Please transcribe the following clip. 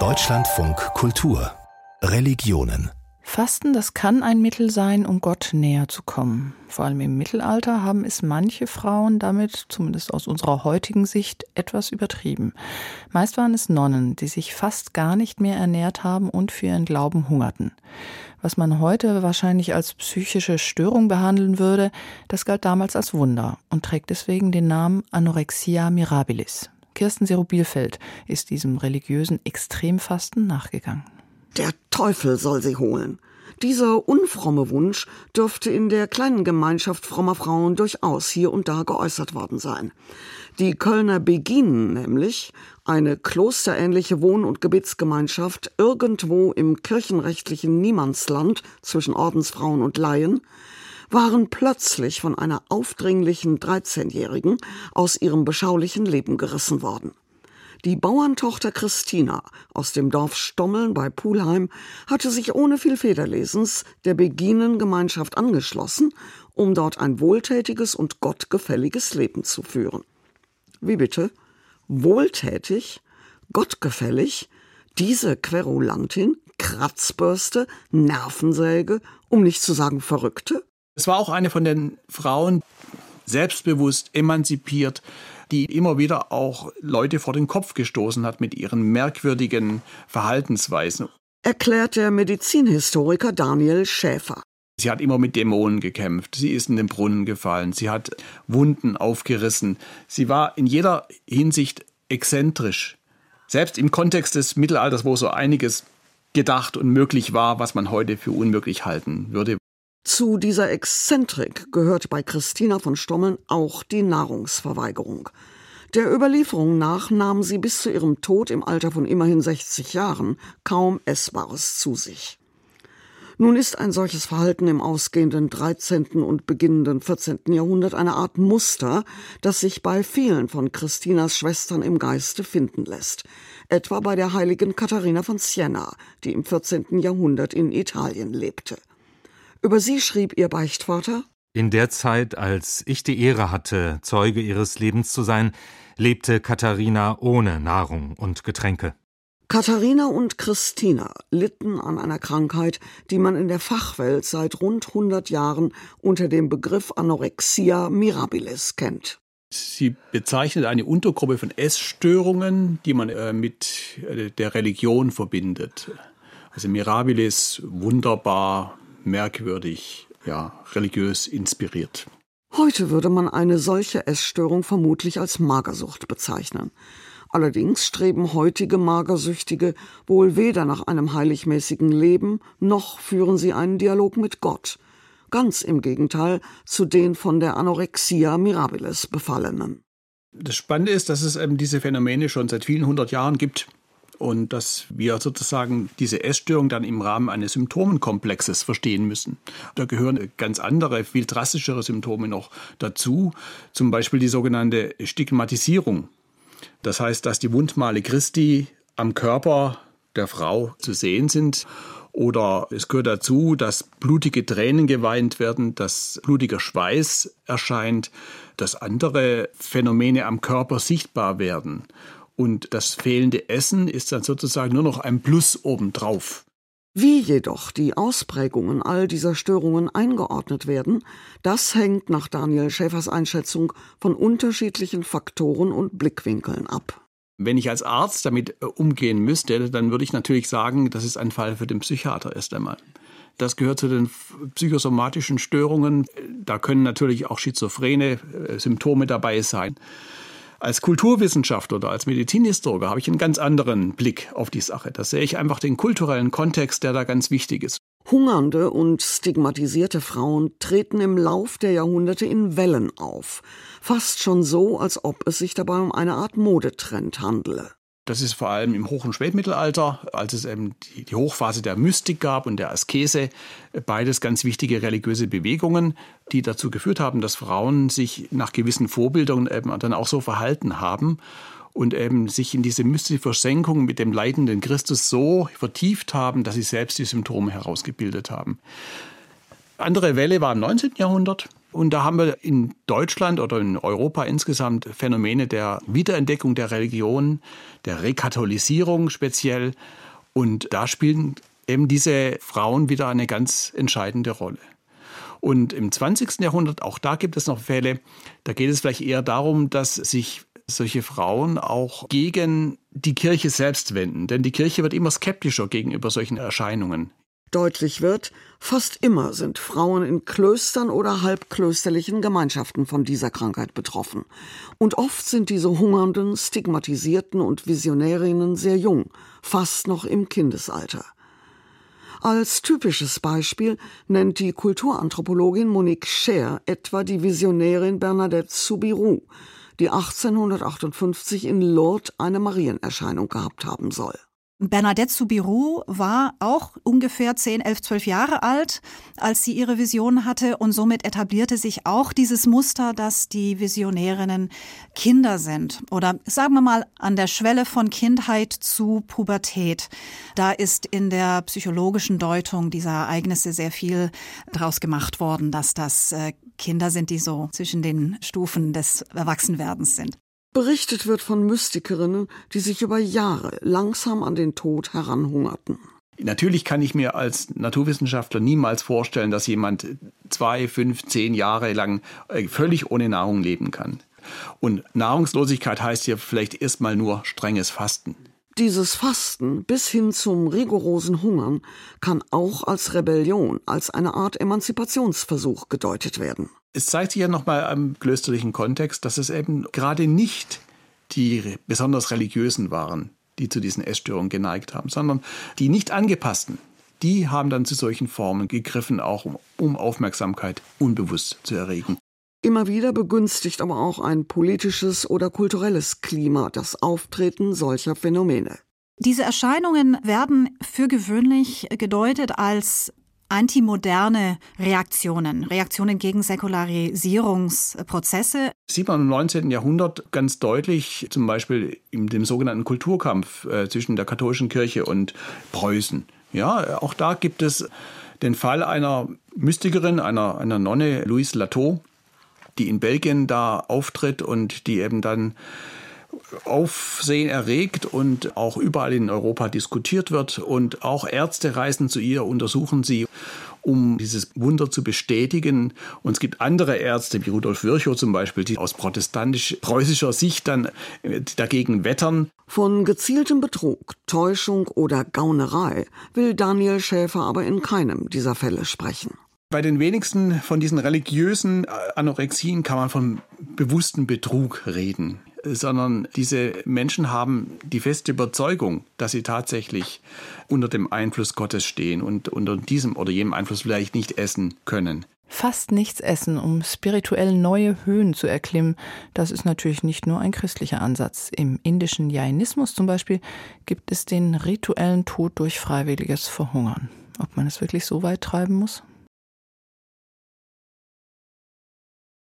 Deutschlandfunk Kultur Religionen Fasten, das kann ein Mittel sein, um Gott näher zu kommen. Vor allem im Mittelalter haben es manche Frauen damit, zumindest aus unserer heutigen Sicht, etwas übertrieben. Meist waren es Nonnen, die sich fast gar nicht mehr ernährt haben und für ihren Glauben hungerten. Was man heute wahrscheinlich als psychische Störung behandeln würde, das galt damals als Wunder und trägt deswegen den Namen Anorexia mirabilis. Kirsten Serow-Bielfeld ist diesem religiösen Extremfasten nachgegangen. Der Teufel soll sie holen. Dieser unfromme Wunsch dürfte in der kleinen Gemeinschaft frommer Frauen durchaus hier und da geäußert worden sein. Die Kölner Beginen nämlich, eine klosterähnliche Wohn- und Gebetsgemeinschaft irgendwo im kirchenrechtlichen Niemandsland zwischen Ordensfrauen und Laien, waren plötzlich von einer aufdringlichen 13-Jährigen aus ihrem beschaulichen Leben gerissen worden. Die Bauerntochter Christina aus dem Dorf Stommeln bei Pulheim hatte sich ohne viel Federlesens der Beginengemeinschaft angeschlossen, um dort ein wohltätiges und gottgefälliges Leben zu führen. Wie bitte? Wohltätig? Gottgefällig? Diese Querulantin? Kratzbürste? Nervensäge? Um nicht zu sagen Verrückte? Es war auch eine von den Frauen, selbstbewusst, emanzipiert, die immer wieder auch Leute vor den Kopf gestoßen hat mit ihren merkwürdigen Verhaltensweisen. Erklärt der Medizinhistoriker Daniel Schäfer. Sie hat immer mit Dämonen gekämpft. Sie ist in den Brunnen gefallen. Sie hat Wunden aufgerissen. Sie war in jeder Hinsicht exzentrisch. Selbst im Kontext des Mittelalters, wo so einiges gedacht und möglich war, was man heute für unmöglich halten würde. Zu dieser Exzentrik gehört bei Christina von Stommeln auch die Nahrungsverweigerung. Der Überlieferung nach nahm sie bis zu ihrem Tod im Alter von immerhin 60 Jahren kaum Essbares zu sich. Nun ist ein solches Verhalten im ausgehenden 13. und beginnenden 14. Jahrhundert eine Art Muster, das sich bei vielen von Christinas Schwestern im Geiste finden lässt. Etwa bei der heiligen Katharina von Siena, die im 14. Jahrhundert in Italien lebte. Über sie schrieb ihr Beichtvater In der Zeit, als ich die Ehre hatte, Zeuge ihres Lebens zu sein, lebte Katharina ohne Nahrung und Getränke. Katharina und Christina litten an einer Krankheit, die man in der Fachwelt seit rund 100 Jahren unter dem Begriff Anorexia mirabilis kennt. Sie bezeichnet eine Untergruppe von Essstörungen, die man äh, mit äh, der Religion verbindet. Also mirabilis, wunderbar, merkwürdig, ja, religiös inspiriert. Heute würde man eine solche Essstörung vermutlich als Magersucht bezeichnen. Allerdings streben heutige Magersüchtige wohl weder nach einem heiligmäßigen Leben, noch führen sie einen Dialog mit Gott. Ganz im Gegenteil zu den von der Anorexia mirabilis Befallenen. Das Spannende ist, dass es eben diese Phänomene schon seit vielen hundert Jahren gibt und dass wir sozusagen diese Essstörung dann im Rahmen eines Symptomenkomplexes verstehen müssen. Da gehören ganz andere, viel drastischere Symptome noch dazu, zum Beispiel die sogenannte Stigmatisierung. Das heißt, dass die Wundmale Christi am Körper der Frau zu sehen sind. Oder es gehört dazu, dass blutige Tränen geweint werden, dass blutiger Schweiß erscheint, dass andere Phänomene am Körper sichtbar werden. Und das fehlende Essen ist dann sozusagen nur noch ein Plus obendrauf. Wie jedoch die Ausprägungen all dieser Störungen eingeordnet werden, das hängt nach Daniel Schäfers Einschätzung von unterschiedlichen Faktoren und Blickwinkeln ab. Wenn ich als Arzt damit äh, umgehen müsste, dann würde ich natürlich sagen, das ist ein Fall für den Psychiater erst einmal. Das gehört zu den psychosomatischen Störungen. Da können natürlich auch schizophrene äh, Symptome dabei sein. Als Kulturwissenschaftler oder als Medizinhistoriker habe ich einen ganz anderen Blick auf die Sache. Da sehe ich einfach den kulturellen Kontext, der da ganz wichtig ist. Hungernde und stigmatisierte Frauen treten im Lauf der Jahrhunderte in Wellen auf. Fast schon so, als ob es sich dabei um eine Art Modetrend handele. Das ist vor allem im Hoch- und Spätmittelalter, als es eben die, Hochphase der Mystik gab und der Askese, beides ganz wichtige religiöse Bewegungen, die dazu geführt haben, dass Frauen sich nach gewissen Vorbildungen eben dann auch so verhalten haben und eben sich in diese mystische Versenkung mit dem leidenden Christus so vertieft haben, dass sie selbst die Symptome herausgebildet haben. Andere Welle war im 19. Jahrhundert Und da haben wir in Deutschland oder in Europa insgesamt Phänomene der Wiederentdeckung der Religion, der Rekatholisierung speziell. Und da spielen eben diese Frauen wieder eine ganz entscheidende Rolle. Und im 20. Jahrhundert, auch da gibt es noch Fälle, da geht es vielleicht eher darum, dass sich solche Frauen auch gegen die Kirche selbst wenden. Denn die Kirche wird immer skeptischer gegenüber solchen Erscheinungen. Deutlich wird, fast immer sind Frauen in Klöstern oder halbklösterlichen Gemeinschaften von dieser Krankheit betroffen. Und oft sind diese hungernden, stigmatisierten und Visionärinnen sehr jung, fast noch im Kindesalter. Als typisches Beispiel nennt die Kulturanthropologin Monique Scher etwa die Visionärin Bernadette Soubirous, die 1858 in Lourdes eine Marienerscheinung gehabt haben soll. Bernadette Soubirous war auch ungefähr 10, 11, 12 Jahre alt, als sie ihre Vision hatte und somit etablierte sich auch dieses Muster, dass die Visionärinnen Kinder sind oder sagen wir mal an der Schwelle von Kindheit zu Pubertät. Da ist in der psychologischen Deutung dieser Ereignisse sehr viel draus gemacht worden, dass das äh, Kinder sind, die so zwischen den Stufen des Erwachsenwerdens sind. Berichtet wird von Mystikerinnen, die sich über Jahre langsam an den Tod heranhungerten. Natürlich kann ich mir als Naturwissenschaftler niemals vorstellen, dass jemand zwei, fünf, zehn Jahre lang äh, völlig ohne Nahrung leben kann. Und Nahrungslosigkeit heißt ja vielleicht erstmal nur strenges Fasten. Dieses Fasten bis hin zum rigorosen Hungern kann auch als Rebellion, als eine Art Emanzipationsversuch gedeutet werden. Es zeigt sich ja nochmal am klösterlichen Kontext, dass es eben gerade nicht die besonders religiösen waren, die zu diesen Essstörungen geneigt haben, sondern die nicht angepassten. Die haben dann zu solchen Formen gegriffen, auch um Aufmerksamkeit unbewusst zu erregen. Immer wieder begünstigt aber auch ein politisches oder kulturelles Klima das Auftreten solcher Phänomene. Diese Erscheinungen werden für gewöhnlich gedeutet als antimoderne Reaktionen, Reaktionen gegen Säkularisierungsprozesse. Sieht man im 19. Jahrhundert ganz deutlich, zum Beispiel in dem sogenannten Kulturkampf äh, zwischen der katholischen Kirche und Preußen. Ja, auch da gibt es den Fall einer Mystikerin, einer, einer Nonne, Louise Lateau, die in Belgien da auftritt und die eben dann Aufsehen erregt und auch überall in Europa diskutiert wird. Und auch Ärzte reisen zu ihr, untersuchen sie, um dieses Wunder zu bestätigen. Und es gibt andere Ärzte, wie Rudolf Virchow zum Beispiel, die aus protestantisch-preußischer Sicht dann äh, dagegen wettern. Von gezieltem Betrug, Täuschung oder Gaunerei will Daniel Schäfer aber in keinem dieser Fälle sprechen. Bei den wenigsten von diesen religiösen Anorexien kann man von bewusstem Betrug reden, sondern diese Menschen haben die feste Überzeugung, dass sie tatsächlich unter dem Einfluss Gottes stehen und unter diesem oder jenem Einfluss vielleicht nicht essen können. Fast nichts essen, um spirituell neue Höhen zu erklimmen, das ist natürlich nicht nur ein christlicher Ansatz. Im indischen Jainismus zum Beispiel gibt es den rituellen Tod durch freiwilliges Verhungern. Ob man es wirklich so weit treiben muss?